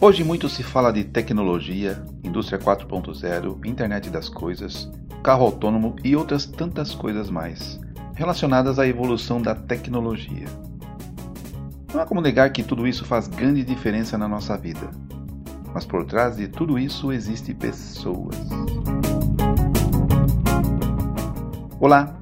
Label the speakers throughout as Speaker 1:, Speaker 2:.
Speaker 1: Hoje muito se fala de tecnologia, indústria 4.0, internet das coisas, carro autônomo e outras tantas coisas mais relacionadas à evolução da tecnologia. Não há como negar que tudo isso faz grande diferença na nossa vida. Mas por trás de tudo isso existem pessoas. Olá,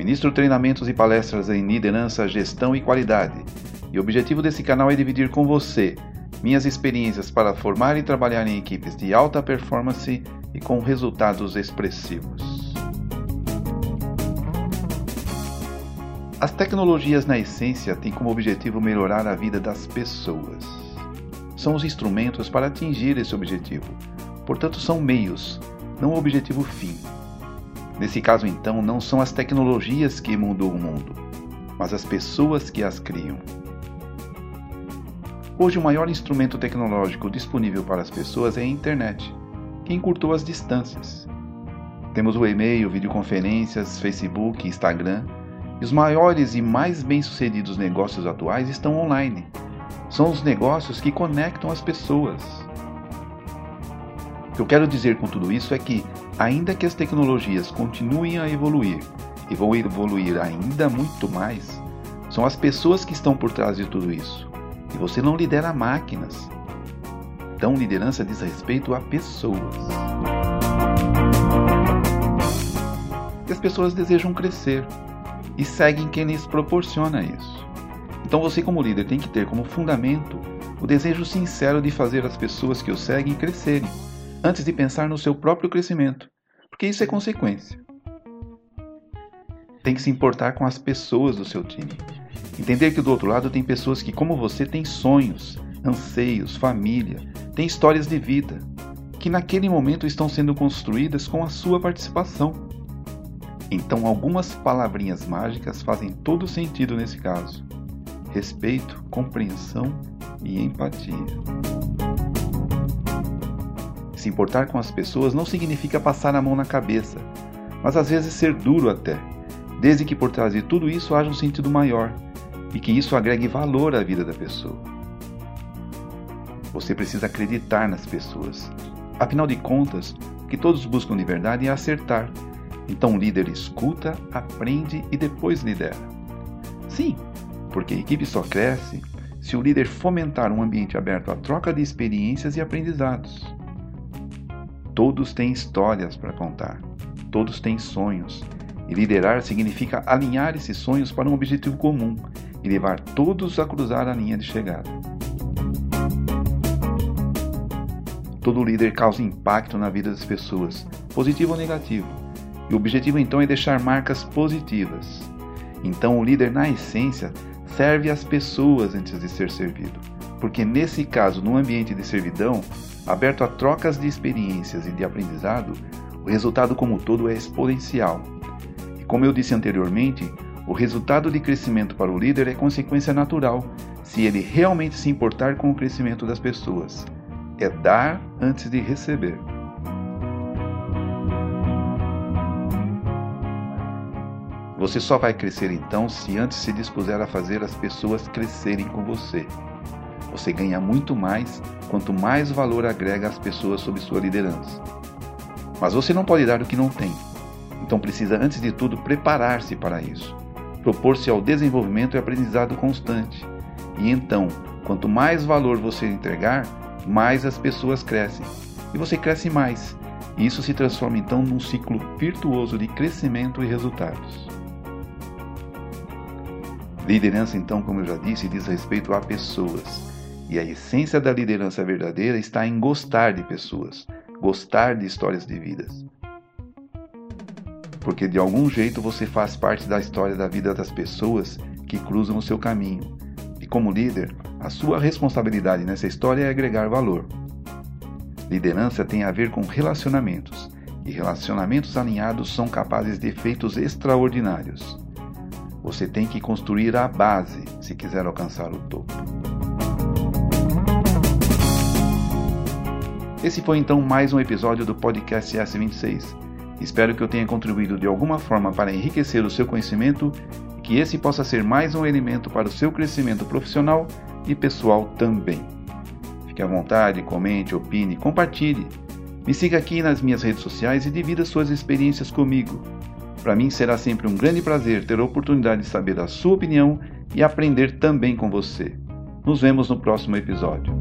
Speaker 1: Ministro treinamentos e palestras em liderança, gestão e qualidade, e o objetivo desse canal é dividir com você minhas experiências para formar e trabalhar em equipes de alta performance e com resultados expressivos. As tecnologias, na essência, têm como objetivo melhorar a vida das pessoas. São os instrumentos para atingir esse objetivo, portanto, são meios, não o objetivo fim. Nesse caso, então, não são as tecnologias que mudam o mundo, mas as pessoas que as criam. Hoje, o maior instrumento tecnológico disponível para as pessoas é a internet, que encurtou as distâncias. Temos o e-mail, videoconferências, Facebook, Instagram, e os maiores e mais bem-sucedidos negócios atuais estão online. São os negócios que conectam as pessoas. Que eu quero dizer com tudo isso é que, ainda que as tecnologias continuem a evoluir e vão evoluir ainda muito mais, são as pessoas que estão por trás de tudo isso. E você não lidera máquinas. Então, liderança diz respeito a pessoas. E as pessoas desejam crescer e seguem quem lhes proporciona isso. Então, você, como líder, tem que ter como fundamento o desejo sincero de fazer as pessoas que o seguem crescerem, antes de pensar no seu próprio crescimento, porque isso é consequência. Tem que se importar com as pessoas do seu time, Entender que do outro lado tem pessoas que, como você, têm sonhos, anseios, família, têm histórias de vida, que naquele momento estão sendo construídas com a sua participação. Então, algumas palavrinhas mágicas fazem todo sentido nesse caso: respeito, compreensão e empatia. Se importar com as pessoas não significa passar a mão na cabeça, mas às vezes ser duro até, desde que por trás de tudo isso haja um sentido maior e que isso agregue valor à vida da pessoa. Você precisa acreditar nas pessoas. Afinal de contas, o que todos buscam de verdade é acertar. Então o líder escuta, aprende e depois lidera. Sim, porque a equipe só cresce se o líder fomentar um ambiente aberto à troca de experiências e aprendizados. Todos têm histórias para contar, todos têm sonhos, e liderar significa alinhar esses sonhos para um objetivo comum e levar todos a cruzar a linha de chegada. Todo líder causa impacto na vida das pessoas, positivo ou negativo, e o objetivo então é deixar marcas positivas. Então o líder, na essência, serve as pessoas antes de ser servido, porque nesse caso, no ambiente de servidão, aberto a trocas de experiências e de aprendizado, o resultado como um todo é exponencial. E como eu disse anteriormente, o resultado de crescimento para o líder é consequência natural, se ele realmente se importar com o crescimento das pessoas. É dar antes de receber. Você só vai crescer então se antes se dispuser a fazer as pessoas crescerem com você. Você ganha muito mais quanto mais valor agrega às pessoas sob sua liderança. Mas você não pode dar o que não tem. Então precisa, antes de tudo, preparar-se para isso propor-se ao desenvolvimento e aprendizado constante. E então, quanto mais valor você entregar, mais as pessoas crescem. E você cresce mais. E isso se transforma então num ciclo virtuoso de crescimento e resultados. Liderança, então, como eu já disse, diz respeito a pessoas. E a essência da liderança verdadeira está em gostar de pessoas, gostar de histórias de vidas. porque de algum jeito você faz parte da história da vida das pessoas que cruzam o seu caminho. E como líder, a sua responsabilidade nessa história é agregar valor. Liderança tem a ver com relacionamentos, e relacionamentos alinhados são capazes de efeitos extraordinários. Você tem que construir a base se quiser alcançar o topo. Esse foi então mais um episódio do podcast S26. Espero que eu tenha contribuído de alguma forma para enriquecer o seu conhecimento e que esse possa ser mais um elemento para o seu crescimento profissional e pessoal também. Fique à vontade, comente, opine, compartilhe. Me siga aqui nas minhas redes sociais e divida suas experiências comigo. Para mim será sempre um grande prazer ter a oportunidade de saber a sua opinião e aprender também com você. Nos vemos no próximo episódio.